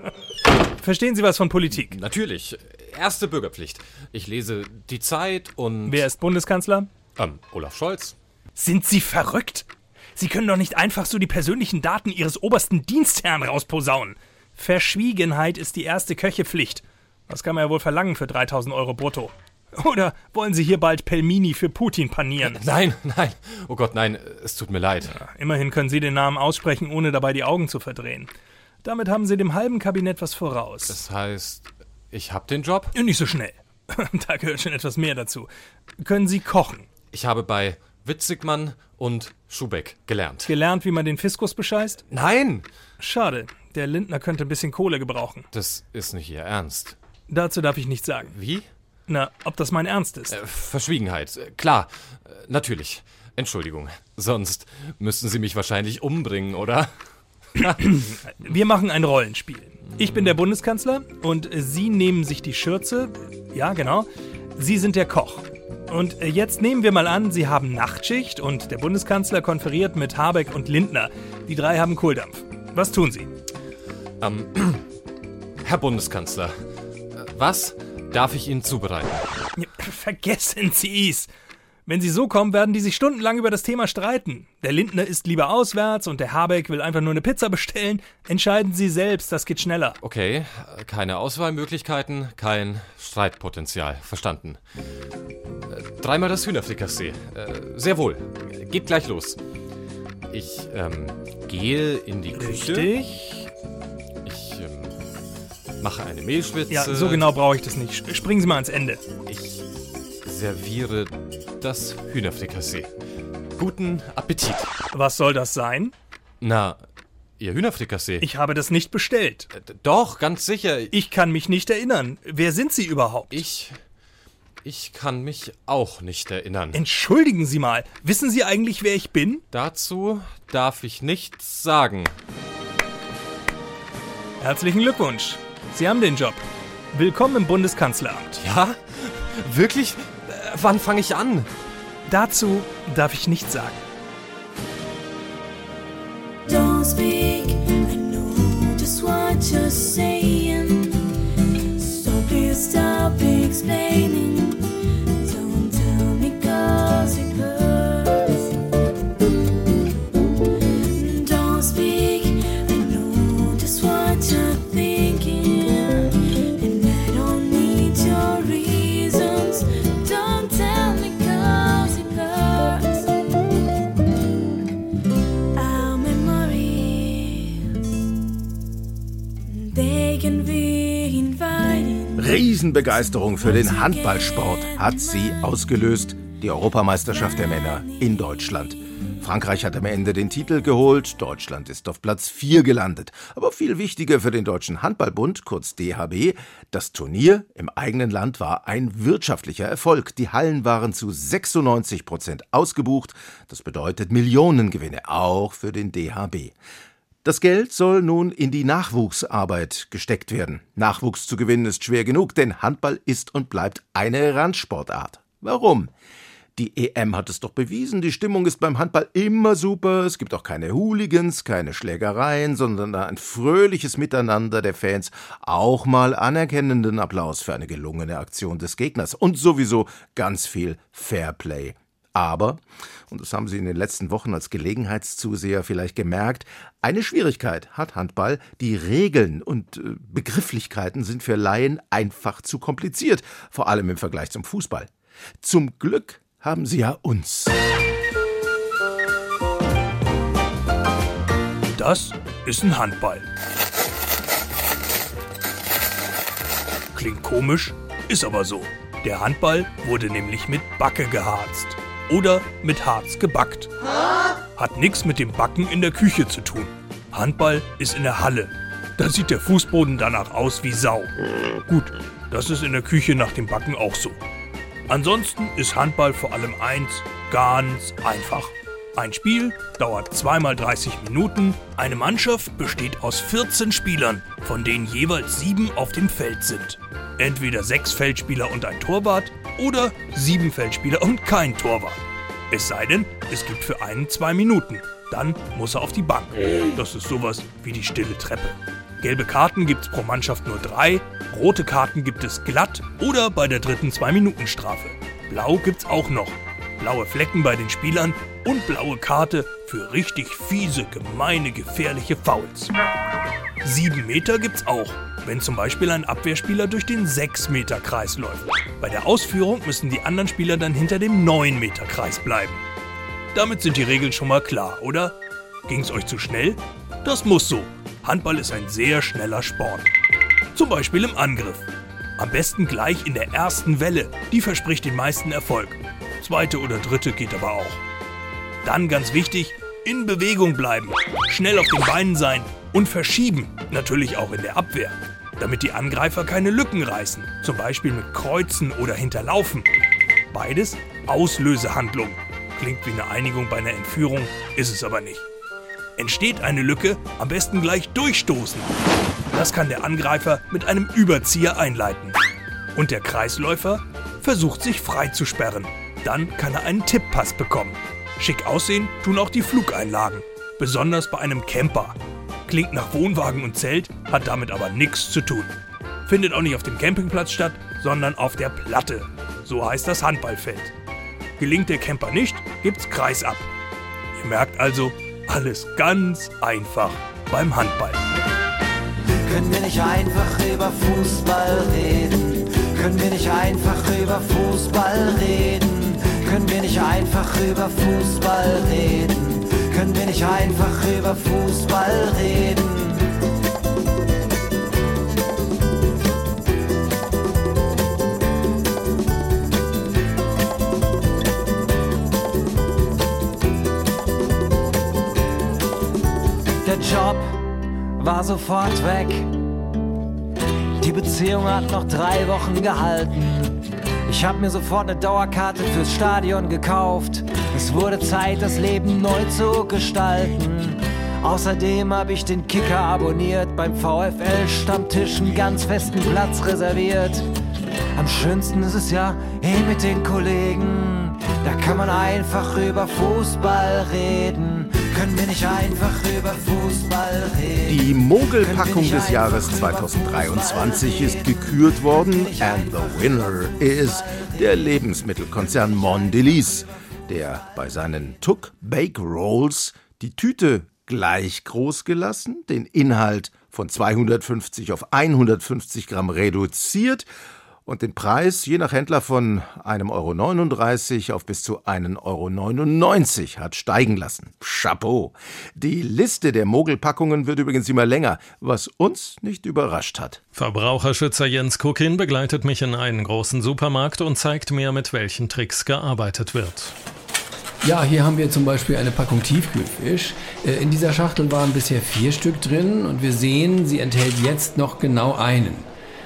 S22: [laughs] Verstehen Sie was von Politik?
S21: Natürlich. Erste Bürgerpflicht. Ich lese die Zeit und.
S22: Wer ist Bundeskanzler?
S21: Ähm, Olaf Scholz.
S22: Sind Sie verrückt? Sie können doch nicht einfach so die persönlichen Daten Ihres obersten Dienstherrn rausposaunen. Verschwiegenheit ist die erste Köchepflicht. Das kann man ja wohl verlangen für 3000 Euro brutto. Oder wollen Sie hier bald Pelmini für Putin panieren?
S21: Nein, nein. Oh Gott, nein. Es tut mir leid.
S22: Ja, immerhin können Sie den Namen aussprechen, ohne dabei die Augen zu verdrehen. Damit haben Sie dem halben Kabinett was voraus.
S21: Das heißt, ich hab den Job?
S22: Nicht so schnell. [laughs] da gehört schon etwas mehr dazu. Können Sie kochen?
S21: Ich habe bei Witzigmann und Schubeck gelernt.
S22: Gelernt, wie man den Fiskus bescheißt?
S21: Nein!
S22: Schade. Der Lindner könnte ein bisschen Kohle gebrauchen.
S21: Das ist nicht Ihr Ernst.
S22: Dazu darf ich nichts sagen.
S21: Wie?
S22: Na, ob das mein Ernst ist?
S21: Äh, Verschwiegenheit. Äh, Klar. Äh, natürlich. Entschuldigung. Sonst müssten Sie mich wahrscheinlich umbringen, oder? [coughs]
S22: Wir machen ein Rollenspiel. Ich bin der Bundeskanzler und Sie nehmen sich die Schürze. Ja, genau. Sie sind der Koch. Und jetzt nehmen wir mal an, Sie haben Nachtschicht und der Bundeskanzler konferiert mit Habeck und Lindner. Die drei haben Kohldampf. Was tun Sie?
S21: Ähm, [clears throat] Herr Bundeskanzler, äh, was darf ich Ihnen zubereiten? [laughs]
S22: Vergessen Sie's. Wenn Sie so kommen, werden die sich stundenlang über das Thema streiten. Der Lindner isst lieber auswärts und der Habeck will einfach nur eine Pizza bestellen. Entscheiden Sie selbst, das geht schneller.
S21: Okay, keine Auswahlmöglichkeiten, kein Streitpotenzial. Verstanden. Äh, Dreimal das Hühnerfrikassee. Äh, Sehr wohl. Geht gleich los. Ich ähm, gehe in die Küche.
S22: Richtig.
S21: Ich ähm, mache eine Mehlschwitze.
S22: Ja, so genau brauche ich das nicht. Springen Sie mal ans Ende.
S21: Ich serviere das Hühnerfrikassee. Guten Appetit.
S22: Was soll das sein?
S21: Na, Ihr Hühnerfrikassee.
S22: Ich habe das nicht bestellt.
S21: Doch, ganz sicher.
S22: Ich kann mich nicht erinnern. Wer sind Sie überhaupt?
S21: Ich. Ich kann mich auch nicht erinnern.
S22: Entschuldigen Sie mal. Wissen Sie eigentlich, wer ich bin?
S21: Dazu darf ich nichts sagen.
S22: Herzlichen Glückwunsch. Sie haben den Job. Willkommen im Bundeskanzleramt.
S21: Ja? Wirklich? Wann fange ich an?
S22: Dazu darf ich nichts sagen.
S16: Don't speak, I know just what you're saying. So please stop explaining.
S3: Riesenbegeisterung für den Handballsport hat sie ausgelöst, die Europameisterschaft der Männer in Deutschland. Frankreich hat am Ende den Titel geholt, Deutschland ist auf Platz 4 gelandet. Aber viel wichtiger für den Deutschen Handballbund, kurz DHB, das Turnier im eigenen Land war ein wirtschaftlicher Erfolg. Die Hallen waren zu 96 Prozent ausgebucht. Das bedeutet Millionengewinne, auch für den DHB. Das Geld soll nun in die Nachwuchsarbeit gesteckt werden. Nachwuchs zu gewinnen ist schwer genug, denn Handball ist und bleibt eine Randsportart. Warum? Die EM hat es doch bewiesen, die Stimmung ist beim Handball immer super, es gibt auch keine Hooligans, keine Schlägereien, sondern ein fröhliches Miteinander der Fans, auch mal anerkennenden Applaus für eine gelungene Aktion des Gegners und sowieso ganz viel Fairplay. Aber, und das haben Sie in den letzten Wochen als Gelegenheitszuseher vielleicht gemerkt, eine Schwierigkeit hat Handball. Die Regeln und äh, Begrifflichkeiten sind für Laien einfach zu kompliziert, vor allem im Vergleich zum Fußball. Zum Glück haben Sie ja uns.
S22: Das ist ein Handball. Klingt komisch, ist aber so. Der Handball wurde nämlich mit Backe geharzt. Oder mit Harz gebackt. Hat nichts mit dem Backen in der Küche zu tun. Handball ist in der Halle. Da sieht der Fußboden danach aus wie Sau. Gut, das ist in der Küche nach dem Backen auch so. Ansonsten ist Handball vor allem eins ganz einfach. Ein Spiel dauert zweimal 30 Minuten. Eine Mannschaft besteht aus 14 Spielern, von denen jeweils sieben auf dem Feld sind. Entweder sechs Feldspieler und ein Torwart oder sieben Feldspieler und kein Torwart. Es sei denn, es gibt für einen zwei Minuten. Dann muss er auf die Bank. Das ist sowas wie die stille Treppe. Gelbe Karten gibt's pro Mannschaft nur drei, rote Karten gibt es glatt oder bei der dritten Zwei-Minuten-Strafe. Blau gibt's auch noch. Blaue Flecken bei den Spielern und blaue Karte für richtig fiese, gemeine, gefährliche Fouls. Sieben Meter gibt's auch, wenn zum Beispiel ein Abwehrspieler durch den 6-Meter-Kreis läuft. Bei der Ausführung müssen die anderen Spieler dann hinter dem 9-Meter-Kreis bleiben. Damit sind die Regeln schon mal klar, oder? Ging's euch zu schnell? Das muss so. Handball ist ein sehr schneller Sport. Zum Beispiel im Angriff. Am besten gleich in der ersten Welle, die verspricht den meisten Erfolg. Zweite oder dritte geht aber auch. Dann ganz wichtig, in Bewegung bleiben, schnell auf den Beinen sein und verschieben, natürlich auch in der Abwehr, damit die Angreifer keine Lücken reißen, zum Beispiel mit Kreuzen oder Hinterlaufen. Beides Auslösehandlung. Klingt wie eine Einigung bei einer Entführung, ist es aber nicht. Entsteht eine Lücke, am besten gleich durchstoßen. Das kann der Angreifer mit einem Überzieher einleiten. Und der Kreisläufer versucht sich frei zu sperren. Dann kann er einen Tipppass bekommen. Schick aussehen tun auch die Flugeinlagen, besonders bei einem Camper. Klingt nach Wohnwagen und Zelt, hat damit aber nichts zu tun. Findet auch nicht auf dem Campingplatz statt, sondern auf der Platte. So heißt das Handballfeld. Gelingt der Camper nicht, gibt's Kreis ab. Ihr merkt also, alles ganz einfach beim Handball.
S1: Können wir nicht einfach über Fußball reden? Können wir nicht einfach über Fußball reden? Können wir nicht einfach über Fußball reden? Können wir nicht einfach über Fußball reden? Der Job war sofort weg. Die Beziehung hat noch drei Wochen gehalten. Ich hab mir sofort eine Dauerkarte fürs Stadion gekauft. Es wurde Zeit, das Leben neu zu gestalten. Außerdem habe ich den Kicker abonniert, beim VfL-Stammtisch einen ganz festen Platz reserviert. Am schönsten ist es ja eh mit den Kollegen. Da kann man einfach über Fußball reden. Können wir nicht einfach über Fußball reden?
S3: Die Mogelpackung des Jahres 2023 ist gekürt worden and the winner is der Lebensmittelkonzern Mondelez, der bei seinen Tuck Bake Rolls die Tüte gleich groß gelassen, den Inhalt von 250 auf 150 Gramm reduziert und den Preis je nach Händler von 1,39 Euro auf bis zu 1,99 Euro hat steigen lassen. Chapeau! Die Liste der Mogelpackungen wird übrigens immer länger, was uns nicht überrascht hat.
S14: Verbraucherschützer Jens Kukin begleitet mich in einen großen Supermarkt und zeigt mir, mit welchen Tricks gearbeitet wird.
S23: Ja, hier haben wir zum Beispiel eine Packung Tiefkühlfisch. Äh, In dieser Schachtel waren bisher vier Stück drin und wir sehen, sie enthält jetzt noch genau einen.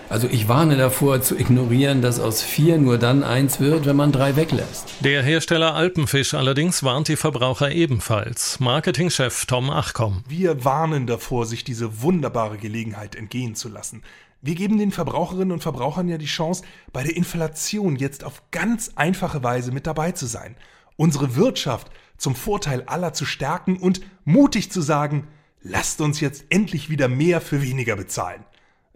S23: Also ich warne davor zu ignorieren, dass aus vier nur dann eins wird, wenn man drei weglässt.
S14: Der Hersteller Alpenfisch allerdings warnt die Verbraucher ebenfalls. Marketingchef Tom Achkom.
S24: Wir warnen davor, sich diese wunderbare Gelegenheit entgehen zu lassen. Wir geben den Verbraucherinnen und Verbrauchern ja die Chance, bei der Inflation jetzt auf ganz einfache Weise mit dabei zu sein. Unsere Wirtschaft zum Vorteil aller zu stärken und mutig zu sagen, lasst uns jetzt endlich wieder mehr für weniger bezahlen.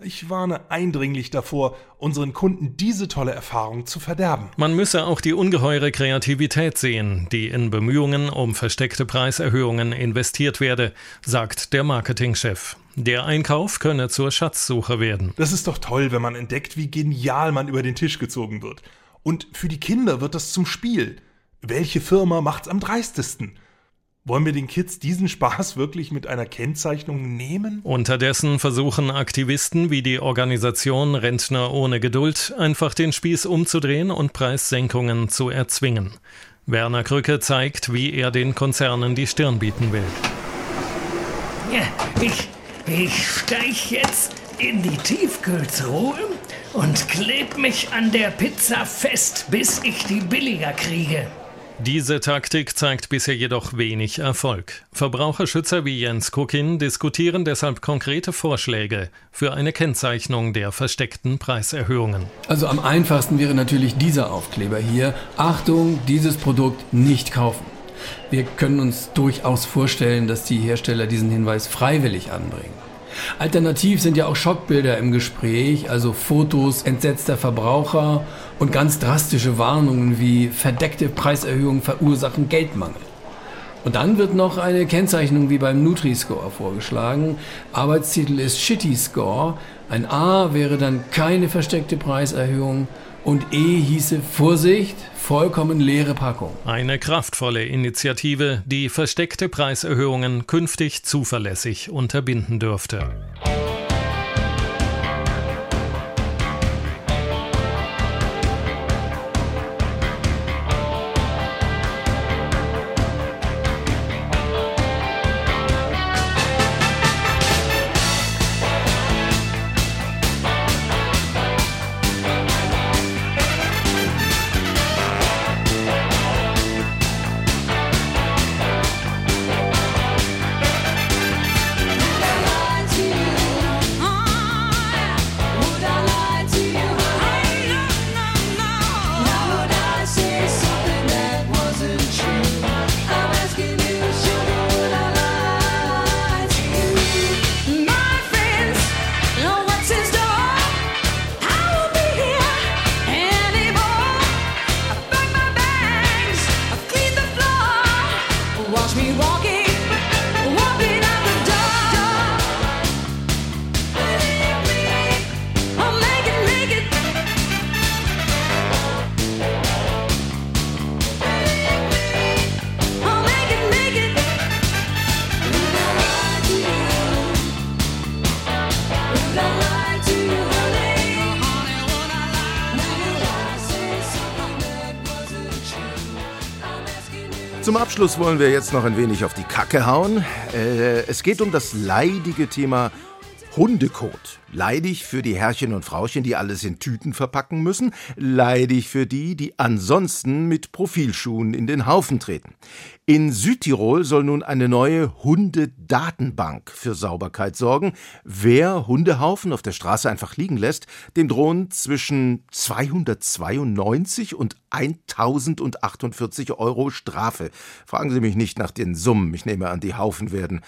S24: Ich warne eindringlich davor, unseren Kunden diese tolle Erfahrung zu verderben.
S25: Man müsse auch die ungeheure Kreativität sehen, die in Bemühungen um versteckte Preiserhöhungen investiert werde, sagt der Marketingchef. Der Einkauf könne zur Schatzsuche werden.
S24: Das ist doch toll, wenn man entdeckt, wie genial man über den Tisch gezogen wird. Und für die Kinder wird das zum Spiel. Welche Firma macht's am dreistesten? Wollen wir den Kids diesen Spaß [laughs] wirklich mit einer Kennzeichnung nehmen?
S25: Unterdessen versuchen Aktivisten wie die Organisation Rentner ohne Geduld einfach den Spieß umzudrehen und Preissenkungen zu erzwingen. Werner Krücke zeigt, wie er den Konzernen die Stirn bieten will.
S26: Ja, ich, ich steig jetzt in die Tiefkühltruhe und kleb mich an der Pizza fest, bis ich die billiger kriege.
S25: Diese Taktik zeigt bisher jedoch wenig Erfolg. Verbraucherschützer wie Jens Kukin diskutieren deshalb konkrete Vorschläge für eine Kennzeichnung der versteckten Preiserhöhungen.
S23: Also am einfachsten wäre natürlich dieser Aufkleber hier. Achtung, dieses Produkt nicht kaufen. Wir können uns durchaus vorstellen, dass die Hersteller diesen Hinweis freiwillig anbringen. Alternativ sind ja auch Schockbilder im Gespräch, also Fotos entsetzter Verbraucher und ganz drastische Warnungen wie verdeckte Preiserhöhungen verursachen Geldmangel. Und dann wird noch eine Kennzeichnung wie beim Nutri-Score vorgeschlagen. Arbeitstitel ist Shitty Score. Ein A wäre dann keine versteckte Preiserhöhung und E hieße Vorsicht, vollkommen leere Packung.
S25: Eine kraftvolle Initiative, die versteckte Preiserhöhungen künftig zuverlässig unterbinden dürfte.
S3: Zum Abschluss wollen wir jetzt noch ein wenig auf die Kacke hauen. Äh, es geht um das leidige Thema Hundekot. Leidig für die Herrchen und Frauchen, die alles in Tüten verpacken müssen. Leidig für die, die ansonsten mit Profilschuhen in den Haufen treten. In Südtirol soll nun eine neue Hundedatenbank für Sauberkeit sorgen. Wer Hundehaufen auf der Straße einfach liegen lässt, dem drohen zwischen 292 und 1048 Euro Strafe. Fragen Sie mich nicht nach den Summen. Ich nehme an, die Haufen werden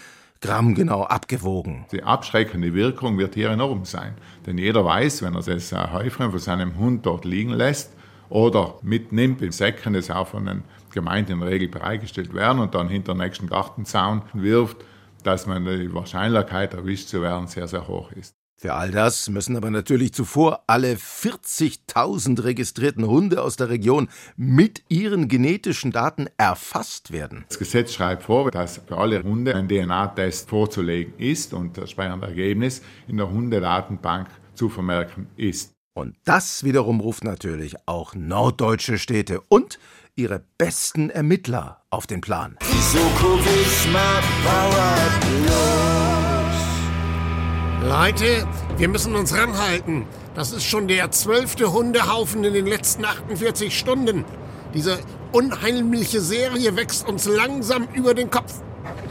S3: grammgenau abgewogen.
S27: Die abschreckende Wirkung wird hier enorm sein. Denn jeder weiß, wenn er das äh, Häufchen von seinem Hund dort liegen lässt oder mitnimmt in Säcken, das auch von den Gemeinden in der Regel bereitgestellt werden und dann hinter den nächsten Gartenzaun wirft, dass man die Wahrscheinlichkeit erwischt zu werden sehr, sehr hoch ist.
S3: Für all das müssen aber natürlich zuvor alle 40.000 registrierten Hunde aus der Region mit ihren genetischen Daten erfasst werden.
S27: Das Gesetz schreibt vor, dass für alle Hunde ein DNA-Test vorzulegen ist und das entsprechende Ergebnis in der Hundedatenbank zu vermerken ist.
S3: Und das wiederum ruft natürlich auch norddeutsche Städte und ihre besten Ermittler auf den Plan.
S16: So guck ich mal
S12: Leute, wir müssen uns ranhalten. Das ist schon der zwölfte Hundehaufen in den letzten 48 Stunden. Diese unheimliche Serie wächst uns langsam über den Kopf.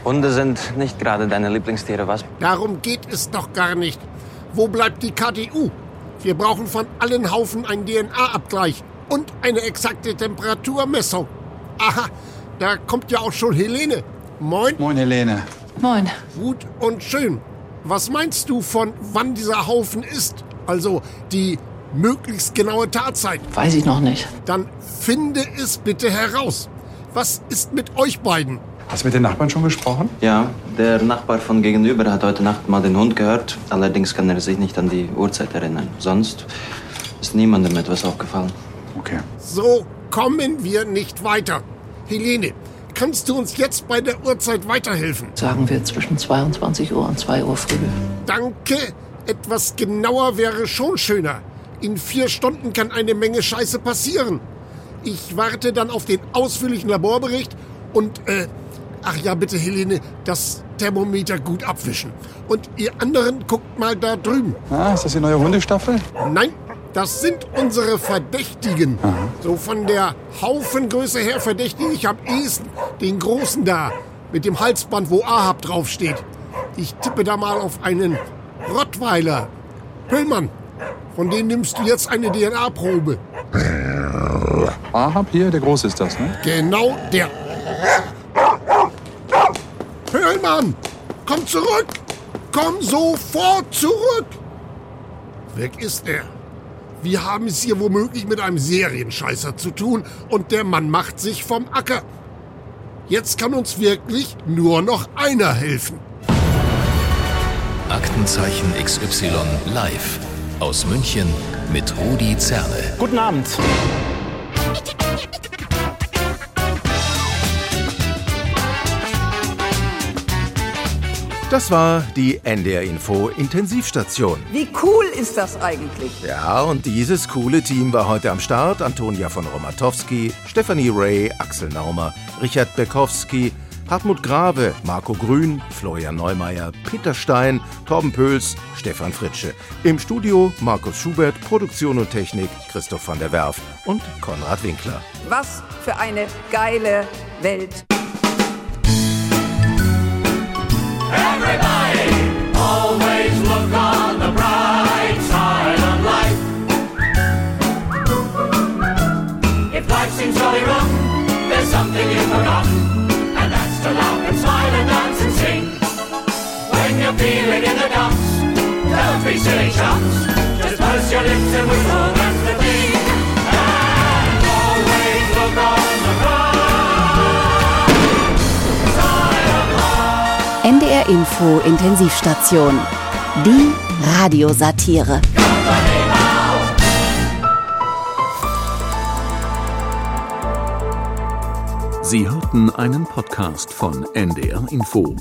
S28: Hunde sind nicht gerade deine Lieblingstiere, was?
S12: Darum geht es doch gar nicht. Wo bleibt die KTU? Wir brauchen von allen Haufen einen DNA-Abgleich und eine exakte Temperaturmessung. Aha, da kommt ja auch schon Helene. Moin.
S29: Moin, Helene.
S30: Moin.
S12: Gut und schön. Was meinst du von wann dieser Haufen ist? Also die möglichst genaue Tatzeit.
S31: Weiß ich noch nicht.
S12: Dann finde es bitte heraus. Was ist mit euch beiden?
S32: Hast du mit den Nachbarn schon gesprochen?
S28: Ja, der Nachbar von gegenüber hat heute Nacht mal den Hund gehört. Allerdings kann er sich nicht an die Uhrzeit erinnern. Sonst ist niemandem etwas aufgefallen.
S32: Okay.
S12: So kommen wir nicht weiter. Helene, kannst du uns jetzt bei der Uhrzeit weiterhelfen?
S31: Sagen wir zwischen 22 Uhr und 2 Uhr früh.
S12: Danke. Etwas genauer wäre schon schöner. In vier Stunden kann eine Menge Scheiße passieren. Ich warte dann auf den ausführlichen Laborbericht und, äh, ach ja, bitte, Helene, das Thermometer gut abwischen. Und ihr anderen guckt mal da drüben.
S32: Ah, ist das die neue Hundestaffel?
S12: Nein, das sind unsere Verdächtigen. So von der Haufengröße her verdächtige ich am ehesten den Großen da. Mit dem Halsband, wo Ahab draufsteht. Ich tippe da mal auf einen Rottweiler. Pöllmann, von dem nimmst du jetzt eine DNA-Probe.
S32: Ahab hier, der Große ist das, ne?
S12: Genau der. Pöllmann, komm zurück! Komm sofort zurück! Weg ist er. Wir haben es hier womöglich mit einem Serienscheißer zu tun und der Mann macht sich vom Acker. Jetzt kann uns wirklich nur noch einer helfen.
S33: Aktenzeichen XY live aus München mit Rudi Zerne.
S34: Guten Abend.
S3: Das war die NDR Info Intensivstation.
S29: Wie cool ist das eigentlich?
S3: Ja, und dieses coole Team war heute am Start. Antonia von Romatowski, Stephanie Ray, Axel Naumer, Richard Bekowski, Hartmut Grave, Marco Grün, Florian Neumeier, Peter Stein, Torben Pöls, Stefan Fritsche. Im Studio Markus Schubert, Produktion und Technik Christoph van der Werf und Konrad Winkler.
S29: Was für eine geile Welt.
S1: Be silly chumps. Just purse your lips and whistle, that's the thing. And always look on the life.
S30: NDR Info Intensivstation. Die Radiosatire.
S33: Sie hörten einen Podcast von NDR Info.